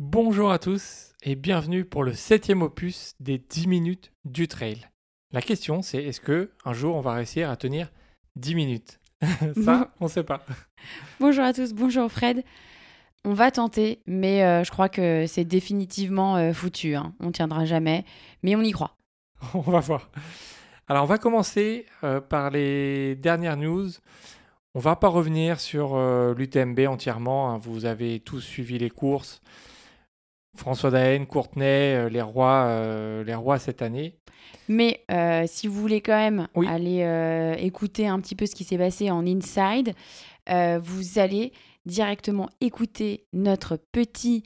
Bonjour à tous et bienvenue pour le septième opus des 10 minutes du trail. La question c'est est-ce que un jour on va réussir à tenir 10 minutes? Ça, on sait pas. Bonjour à tous, bonjour Fred. On va tenter, mais euh, je crois que c'est définitivement euh, foutu. Hein. On tiendra jamais, mais on y croit. on va voir. Alors on va commencer euh, par les dernières news. On va pas revenir sur l'UTMB entièrement. hein. Vous avez tous suivi les courses. François Daen, Courtenay, les rois, euh, les rois cette année. Mais euh, si vous voulez quand même Oui. aller euh, écouter un petit peu ce qui s'est passé en inside, euh, vous allez directement écouter notre petit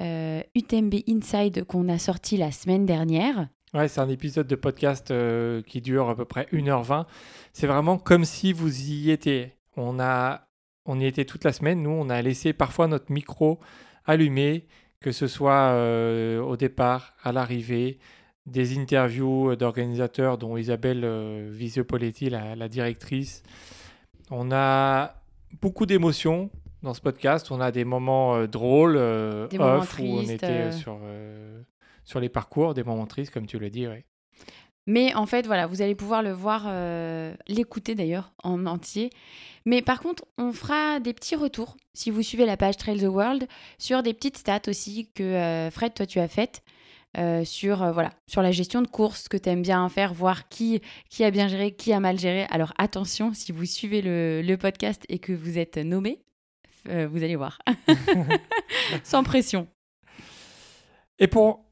euh, UTMB Inside qu'on a sorti la semaine dernière. Ouais, c'est un épisode de podcast euh, qui dure à peu près 1h20. C'est vraiment comme si vous y étiez. On, a, on y était toute la semaine. Nous, on a laissé parfois notre micro allumé, que ce soit euh, au départ, à l'arrivée, des interviews d'organisateurs, dont Isabelle euh, Visiopoletti, la, la directrice. On a beaucoup d'émotions dans ce podcast. On a des moments euh, drôles, euh, Des moments off, où on tristes, était sur, sur les parcours, des moments tristes, comme tu le dis. Ouais. Mais en fait, voilà, vous allez pouvoir le voir, euh, l'écouter d'ailleurs en entier. Mais par contre, on fera des petits retours, si vous suivez la page Trail the World, sur des petites stats aussi que euh, Fred, toi, tu as faites. euh, sur, voilà, sur la gestion de course, que tu aimes bien faire, voir qui, qui a bien géré, qui a mal géré. Alors attention, si vous suivez le, le podcast et que vous êtes nommé, vous allez voir. Sans pression. Et pour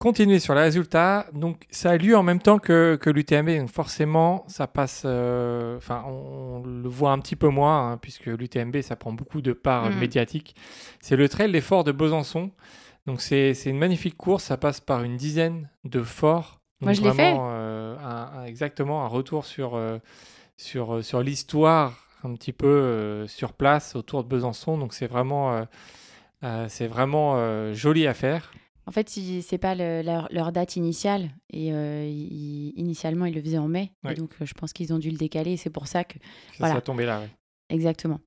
continuer sur les résultats, donc ça a lieu en même temps que, que l'UTMB, donc forcément ça passe, euh, enfin on, le voit un petit peu moins, hein, puisque l'UTMB ça prend beaucoup de part Mhm. médiatique. C'est le trail des forts de Besançon, donc c'est c'est une magnifique course, ça passe par une dizaine de forts. Moi, je l'ai fait. euh, un- un- exactement, un retour sur, euh, sur, sur l'histoire un petit peu sur place autour de Besançon, donc c'est vraiment, euh, c'est vraiment euh, joli à faire. En fait, c'est pas le- leur, leur date initiale, et euh, ils- initialement ils le faisaient en mai, et donc euh, je pense qu'ils ont dû le décaler, c'est pour ça que Ça Voilà. soit tombé là, exactement.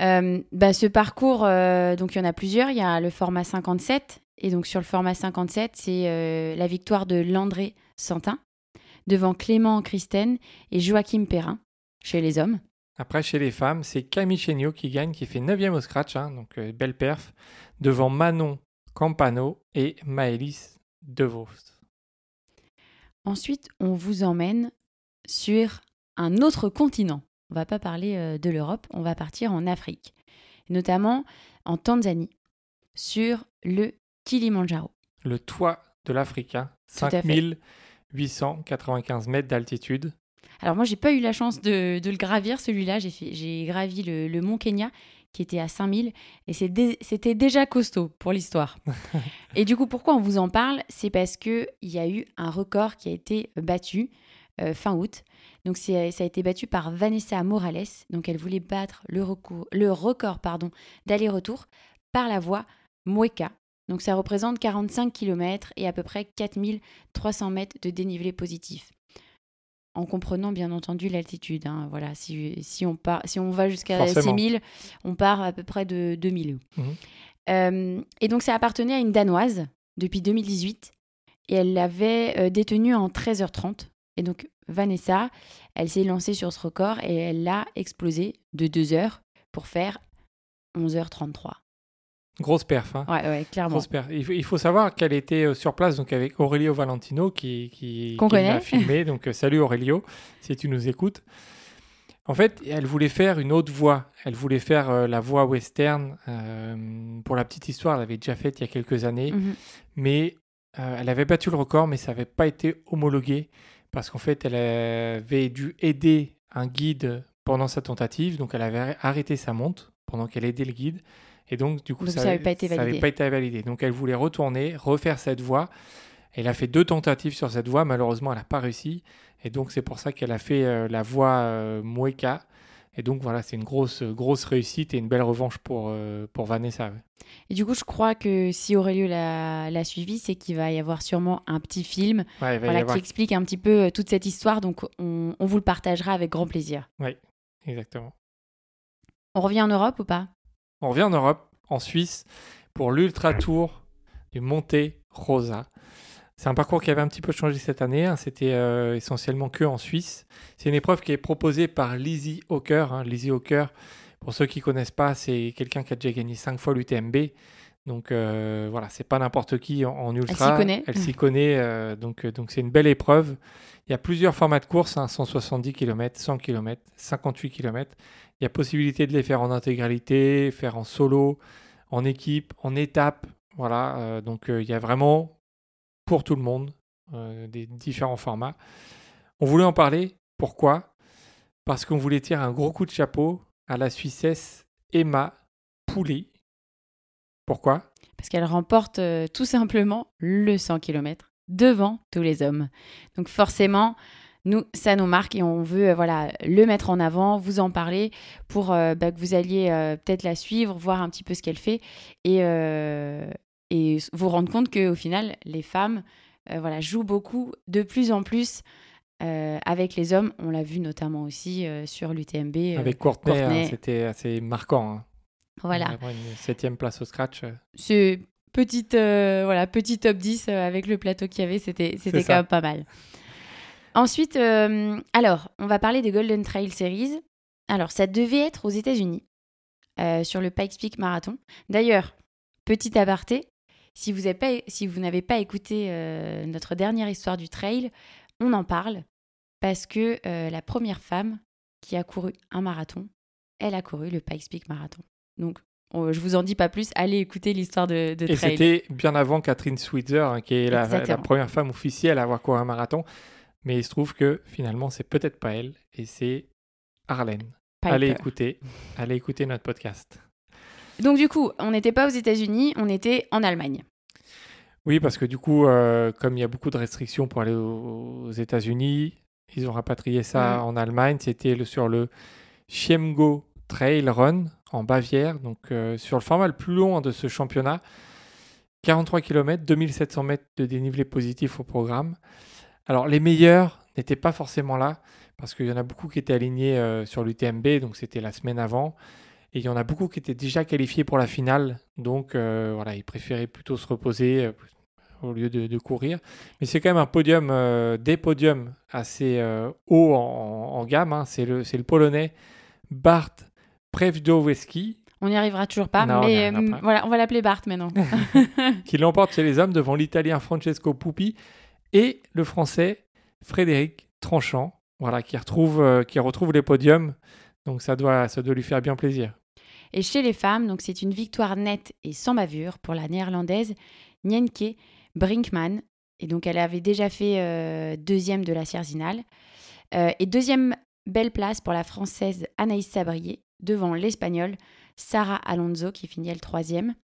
Euh, bah, ce parcours, euh, donc il y en a plusieurs. Il y a le format 57, et donc sur le format 57, c'est la victoire de Landré Santin devant Clément Christen et Joachim Perrin chez les hommes. Après, chez les femmes, c'est Camille Chéniaud qui gagne, qui fait 9e au scratch, hein, donc euh, belle perf, devant Manon Campano et Maëlys Devos. Ensuite, on vous emmène sur un autre continent. On va pas parler euh, de l'Europe, on va partir en Afrique, notamment en Tanzanie, sur le Kilimandjaro. Le toit de l'Afrique, hein, Tout à fait. 5895 mètres d'altitude. Alors moi, j'ai pas eu la chance de, de le gravir celui-là. J'ai gravi le, le mont Kenya qui était à 5000 et c'était déjà costaud pour l'histoire. et du coup, pourquoi on vous en parle? C'est parce que il y a eu un record qui a été battu euh, fin août. Donc c'est- ça a été battu par Vanessa Morales. Donc elle voulait battre le, recours- le record pardon d'aller-retour par la voie Mueca. Donc ça représente 45 km et à peu près 4300 mètres de dénivelé positif en comprenant bien entendu l'altitude. hein. Voilà, si, si, on part, si on va jusqu'à Forcément. 6000, on part à peu près de 2000. Mhm. Euh, et donc ça appartenait à une Danoise depuis 2018 et elle l'avait euh, détenu en 13h30. Et donc Vanessa, elle s'est lancée sur ce record et elle l'a explosé de 2 heures pour faire 11h33. Grosse perf, hein. Ouais, ouais, clairement. Grosse perf. Il, faut, il faut savoir qu'elle était euh, sur place donc avec Aurelio Valentino qui, qui, Qu'on qui l'a connaît. filmé. Donc euh, salut Aurelio, si tu nous écoutes. En fait, elle voulait faire une autre voie. Elle voulait faire euh, la voie western. euh, pour la petite histoire, elle l'avait déjà faite il y a quelques années. Mhm. mais euh, elle avait battu le record, mais ça n'avait pas été homologué parce qu'en fait, elle avait dû aider un guide pendant sa tentative, donc elle avait arrêté sa monte pendant qu'elle aidait le guide, et donc du coup, Donc ça avait pas été validé. pas été validé. Donc elle voulait retourner, refaire cette voie. Elle a fait deux tentatives sur cette voie, malheureusement, elle n'a pas réussi, et donc c'est pour ça qu'elle a fait euh, la voie euh, Mueca. Et donc voilà, c'est une grosse, grosse réussite et une belle revanche pour, euh, pour Vanessa. ouais. Et du coup, je crois que si Aurélio l'a l'a suivi, c'est qu'il va y avoir sûrement un petit film Ouais, voilà, avoir- qui explique un petit peu euh, toute cette histoire. Donc, on, on vous le partagera avec grand plaisir. Exactement. On revient en Europe ou pas? On revient en Europe, en Suisse, pour l'Ultra Tour du Monte Rosa. C'est un parcours qui avait un petit peu changé cette année. hein. C'était euh, essentiellement que en Suisse. C'est une épreuve qui est proposée par Lizzie Hawker. hein. Lizzie Hawker, pour ceux qui connaissent pas, c'est quelqu'un qui a déjà gagné 5 fois l'UTMB. Donc euh, voilà, c'est pas n'importe qui en, en ultra. s'y connaît. Elle s'y connaît. euh, donc euh, donc c'est une belle épreuve. Il y a plusieurs formats de course, hein, 170 km, 100 km, 58 km. Il y a possibilité de les faire en intégralité, faire en solo, en équipe, en étape. Voilà, euh, donc il y a vraiment pour tout le monde des différents formats. On voulait en parler. Pourquoi? Parce qu'on voulait tirer un gros coup de chapeau à la Suissesse Emma Pouli. Pourquoi? Parce qu'elle remporte euh, tout simplement le 100 km devant tous les hommes. Donc forcément, nous, ça nous marque et on veut euh, voilà, le mettre en avant, vous en parler pour euh, bah, que vous alliez peut-être la suivre, voir un petit peu ce qu'elle fait et, et vous rendre compte qu'au final, les femmes voilà, jouent beaucoup de plus en plus euh, avec les hommes. On l'a vu notamment aussi euh, sur l'UTMB. euh, Avec hein, Courtenay. c'était assez marquant. hein. Voilà. Une septième place au scratch. euh. ce petite, euh, voilà, petit top 10 euh, avec le plateau qu'il y avait, c'était, quand ça. même pas mal. Ensuite, euh, alors, on va parler des Golden Trail Series. Alors, ça devait être aux États-Unis, euh, sur le Pikes Peak Marathon. D'ailleurs, petit aparté, si vous, pas, si n'avez pas écouté euh, notre dernière histoire du trail, on en parle parce que la première femme qui a couru un marathon, elle a couru le Pikes Peak Marathon. Donc, on- je vous en dis pas plus, allez écouter l'histoire de, de Et trail. c'était bien avant Catherine Switzer, hein, qui est la, première femme officielle à avoir couru un marathon. Mais il se trouve que finalement, c'est peut-être pas elle, et c'est Arlène. Piper. Allez écouter, allez écouter notre podcast. Donc du coup, on n'était pas aux États-Unis, on était en Allemagne. Oui, parce que du coup, euh, comme il y a beaucoup de restrictions pour aller aux, États-Unis, ils ont rapatrié ça Mhm. en Allemagne. C'était le- sur le Chiemgau Trail Run en Bavière, donc euh, sur le format le plus long de ce championnat. 43 km, 2700 mètres de dénivelé positif au programme. Alors, les meilleurs n'étaient pas forcément là, parce qu'il y en a beaucoup qui étaient alignés euh, sur l'UTMB, donc c'était la semaine avant. Et il y en a beaucoup qui étaient déjà qualifiés pour la finale, donc euh, voilà, ils préféraient plutôt se reposer au lieu de, courir. Mais c'est quand même un podium, des podiums assez hauts en, gamme. hein. C'est le, le Polonais Bart Prewdowski On n'y arrivera toujours pas, Non, on mais arrivera euh, pas. voilà, on va l'appeler Bart maintenant. qui l'emporte chez les hommes devant l'Italien Francesco Pupi et le Français Frédéric Tranchant, voilà, qui retrouve, euh, qui retrouve les podiums. Donc ça doit, ça doit lui faire bien plaisir. Et chez les femmes, donc c'est une victoire nette et sans bavure pour la néerlandaise Nienke Brinkman. Et donc elle avait déjà fait euh, deuxième de la Sierzinal. Euh, et deuxième belle place pour la française Anaïs Sabrier devant l'espagnole Sarah Alonso qui finit elle troisième.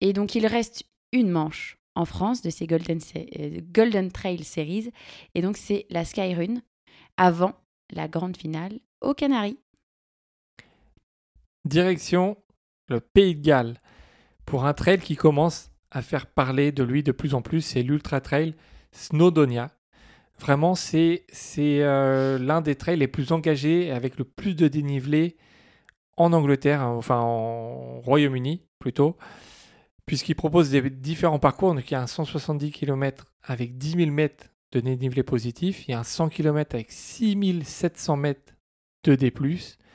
Et donc il reste une manche en France de ces Golden, euh, Golden Trail Series. Et donc c'est la Skyrun avant la grande finale aux Canaries. Direction le Pays de Galles pour un trail qui commence à faire parler de lui de plus en plus, c'est l'Ultra Trail Snowdonia. Vraiment, c'est euh, l'un des trails les plus engagés avec le plus de dénivelé en Angleterre, hein, enfin en Royaume-Uni plutôt, puisqu'il propose des différents parcours. Donc il y a un 170 km avec 10 000 mètres de dénivelé positif, il y a un 100 km avec 6700 mètres de D+.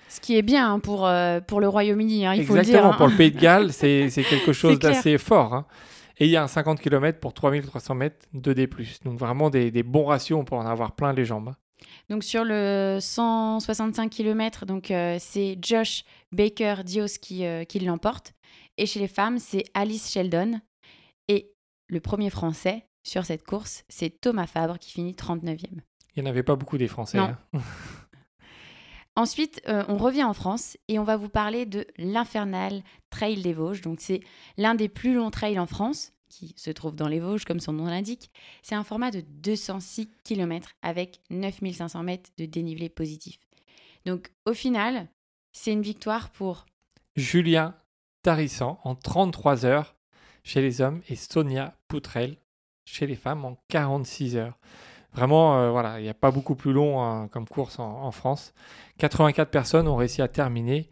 Ce qui est bien hein, pour, euh, pour le Royaume-Uni, hein, il faut Exactement, le dire. hein. pour le Pays de Galles, c'est quelque chose d'assez fort. Et il y a un 50 km pour 3300 mètres de D+. Donc vraiment des, des bons ratios, on peut en avoir plein les jambes. Donc sur le 165 km, donc euh, c'est Josh Baker Dios qui, euh, qui l'emporte. Et chez les femmes, c'est Alice Sheldon. Et le premier français sur cette course, c'est Thomas Fabre qui finit 39e. Il n'y en avait pas beaucoup des Français. Non. hein. Ensuite, euh, on revient en France et on va vous parler de l'Infernal Trail des Vosges. Donc, c'est l'un des plus longs trails en France, qui se trouve dans les Vosges, comme son nom l'indique. C'est un format de 206 km avec 9500 mètres de dénivelé positif. Donc, au final, c'est une victoire pour Julien Tarissan en 33 heures chez les hommes et Sonia Poutrel chez les femmes en 46 heures. Vraiment, euh, voilà, il n'y a pas beaucoup plus long hein, comme course en, en France. 84 personnes ont réussi à terminer.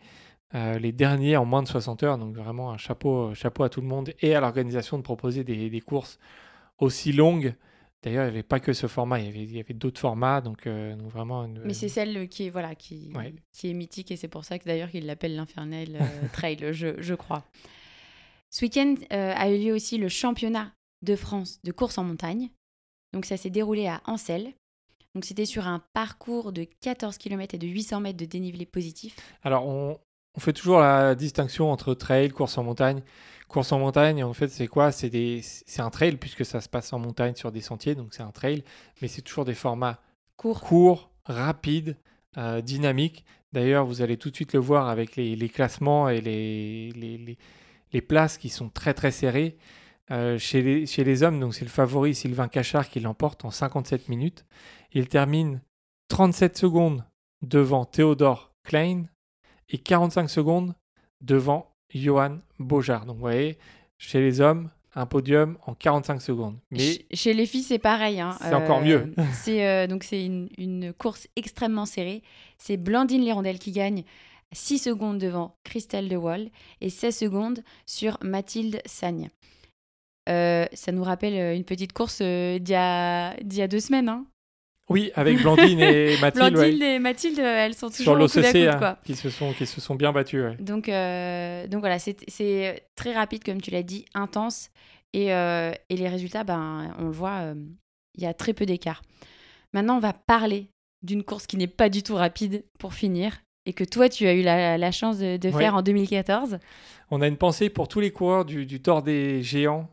Euh, les derniers en moins de 60 heures. Donc vraiment un chapeau, chapeau à tout le monde et à l'organisation de proposer des, des courses aussi longues. D'ailleurs, il n'y avait pas que ce format, il y avait, d'autres formats, donc, euh, donc vraiment. Une, Mais c'est celle qui est, voilà, qui, Ouais. qui est mythique et c'est pour ça que d'ailleurs qu'il l'appelle l'Infernal euh, Trail, je, je crois. Ce week-end a eu lieu aussi le championnat de France de course en montagne. Donc ça s'est déroulé à Ancel. Donc c'était sur un parcours de 14 km et de 800 mètres de dénivelé positif. Alors, on, on fait toujours la distinction entre trail, course en montagne. Course en montagne, en fait, c'est quoi? C'est des- un trail, puisque ça se passe en montagne sur des sentiers, donc c'est un trail, mais c'est toujours des formats Court. courts, rapides, euh, dynamiques. D'ailleurs, vous allez tout de suite le voir avec les, les classements et les, les, les- les places qui sont très très serrées. Euh, chez, les, chez les hommes, donc c'est le favori Sylvain Cachard qui l'emporte en 57 minutes. Il termine 37 secondes devant Théodore Klein et 45 secondes devant Johan Bojar. Donc vous voyez, chez les hommes, un podium en 45 secondes. Mais Ch- Chez les filles, c'est pareil. hein. C'est encore mieux. c'est euh, donc c'est une, une course extrêmement serrée. C'est Blandine Lérondelle qui gagne 6 secondes devant Christelle De Wall et 16 secondes sur Mathilde Sagne. Euh, ça nous rappelle euh, une petite course euh, d'il y, a- d'il y a deux semaines. Hein. Oui, avec Blandine et Mathilde, ouais, Blandine et Mathilde, elles sont sur toujours à l'OCC, hein, qui, se sont, qui se sont bien battus. ouais. Donc, euh, donc voilà, c'est très rapide, comme tu l'as dit, intense. Et, euh, et les résultats, ben, on le voit, euh, il y a très peu d'écart. Maintenant, on va parler d'une course qui n'est pas du tout rapide pour finir et que toi, tu as eu la, la chance de, de Ouais. faire en 2014. On a une pensée pour tous les coureurs du, du Tour des Géants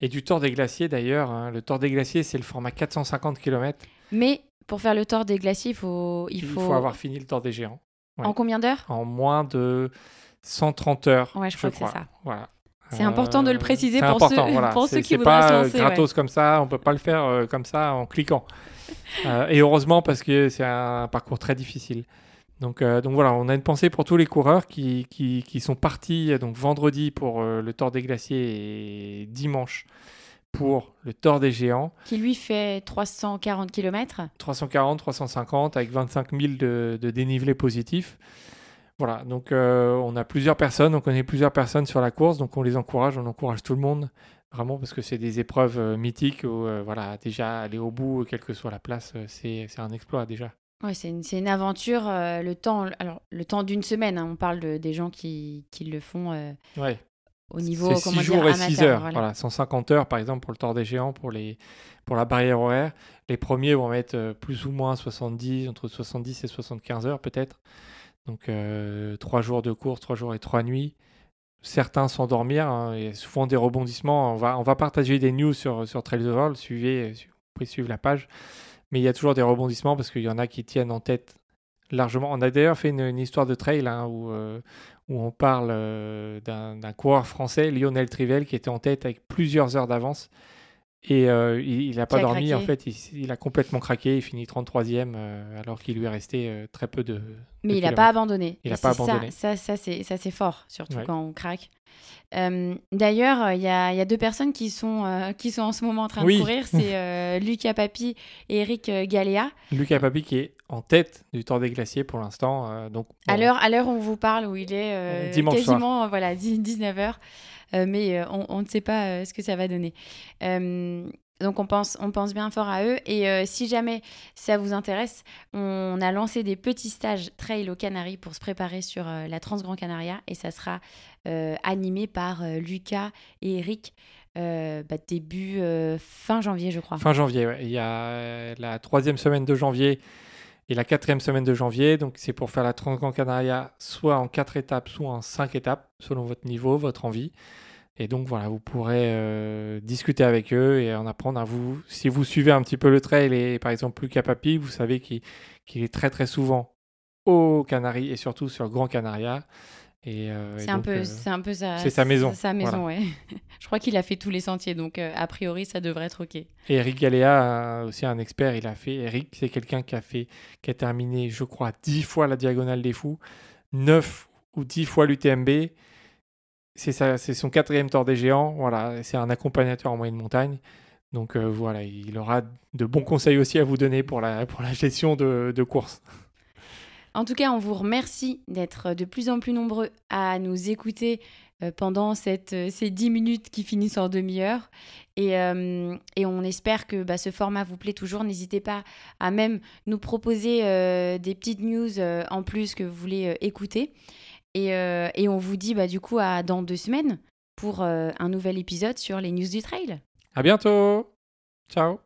et du Tour des Glaciers d'ailleurs. hein. Le Tour des Glaciers, c'est le format 450 km. Mais pour faire le tour des glaciers, il faut, il Il faut... faut avoir fini le Tour des Géants En combien d'heures? En moins de 130 heures. Ouais, je crois que c'est ça. Voilà. C'est important de le préciser c'est pour ceux- voilà. pour ceux C'est- qui c'est voudraient pas se euh, lancer, gratos comme ça, on peut pas le faire euh, comme ça en cliquant. Euh, et heureusement parce que c'est un parcours très difficile. Donc, euh, donc voilà, on a une pensée pour tous les coureurs qui, qui, qui sont partis euh, donc vendredi pour euh, le Tour des Glaciers et dimanche pour le Tour des Géants. Qui lui fait 340 km. 340, 350 avec 25 000 de, de dénivelé positif. Voilà, donc euh, on a plusieurs personnes, on connaît plusieurs personnes sur la course, donc on les encourage, on encourage tout le monde, vraiment parce que c'est des épreuves euh, mythiques où euh, voilà, déjà aller au bout, quelle que soit la place, c'est un exploit déjà. Ouais, c'est une, une aventure. euh, le temps, alors le temps d'une semaine. hein, on parle de- des gens qui, qui le font euh, Ouais, au niveau c'est comment 6 dire jours et amateur. 6 heures, voilà. voilà. 150 heures par exemple pour le Tour des Géants, pour, les, pour la barrière horaire. Les premiers vont mettre euh, plus ou moins 70, entre 70 et 75 heures peut-être. Donc 3 jours de course, 3 jours et 3 nuits. Certains s'endormir, hein, et souvent des rebondissements. On va, on va partager des news sur, sur Trails of World, suivez, euh, vous pouvez suivre la page. Mais il y a toujours des rebondissements parce qu'il y en a qui tiennent en tête largement. On a d'ailleurs fait une, une histoire de trail hein, où, euh, où on parle euh, d'un coureur français, Lionel Trivel, qui était en tête avec plusieurs heures d'avance. Et euh, il n'a pas dormi, craqué. en fait, il, il a complètement craqué, il finit 33e euh, alors qu'il lui est resté très peu de... Mais de il n'a pas abandonné. Il Et a pas abandonné. Ça, ça, c'est ça, c'est fort, surtout Ouais. quand on craque. Euh, D'ailleurs, il y y a deux personnes qui sont, euh, qui sont en ce moment en train Oui. de courir. C'est euh, Lucas Papi et Eric Galéa. Lucas Papi qui est en tête du Tour des Glaciers pour l'instant. euh, donc À l'heure à l'heure où on vous parle, où il est euh, Dimanche soir. quasiment euh, voilà, 19h, mais euh, on, on ne sait pas ce que ça va donner. Donc on pense, on pense bien fort à eux. Et si jamais ça vous intéresse, on a lancé des petits stages trail aux Canaries pour se préparer sur la Transgrand Canaria. Et ça sera animé par Lucas et Eric euh, bah, début euh, fin janvier, je crois. Fin janvier, ouais. il y a la troisième semaine de janvier et la quatrième semaine de janvier. Donc c'est pour faire la Transgrand Canaria soit en quatre étapes, soit en cinq étapes, selon votre niveau, votre envie. Et donc voilà, vous pourrez euh, discuter avec eux et en apprendre à vous. Si vous suivez un petit peu le trail et par exemple Lucas Papi, vous savez qu'il est très très souvent aux Canaries et surtout sur Grand Canaria. Euh, et C'est un, donc, peu, euh, c'est un peu sa, c'est sa maison, Sa maison, voilà. ouais. je crois qu'il a fait tous les sentiers, donc euh, a priori, ça devrait être OK. Et Eric Galéa, aussi un expert, il a fait. Eric, c'est quelqu'un qui a fait, qui a terminé, je crois, 10 fois la diagonale des fous, 9 ou 10 fois l'UTMB. C'est son quatrième Tour des Géants. Voilà, c'est un accompagnateur en moyenne montagne. Donc euh, voilà, il aura de bons conseils aussi à vous donner pour la, pour la gestion de, de course. En tout cas, on vous remercie d'être de plus en plus nombreux à nous écouter euh, pendant euh, ces 10 minutes qui finissent en demi-heure. Et, euh, on espère que bah, ce format vous plaît toujours. N'hésitez pas à même nous proposer des petites news en plus que vous voulez écouter. Et, et, on vous dit bah, du coup à dans deux semaines pour un nouvel épisode sur les news du trail. À bientôt. Ciao.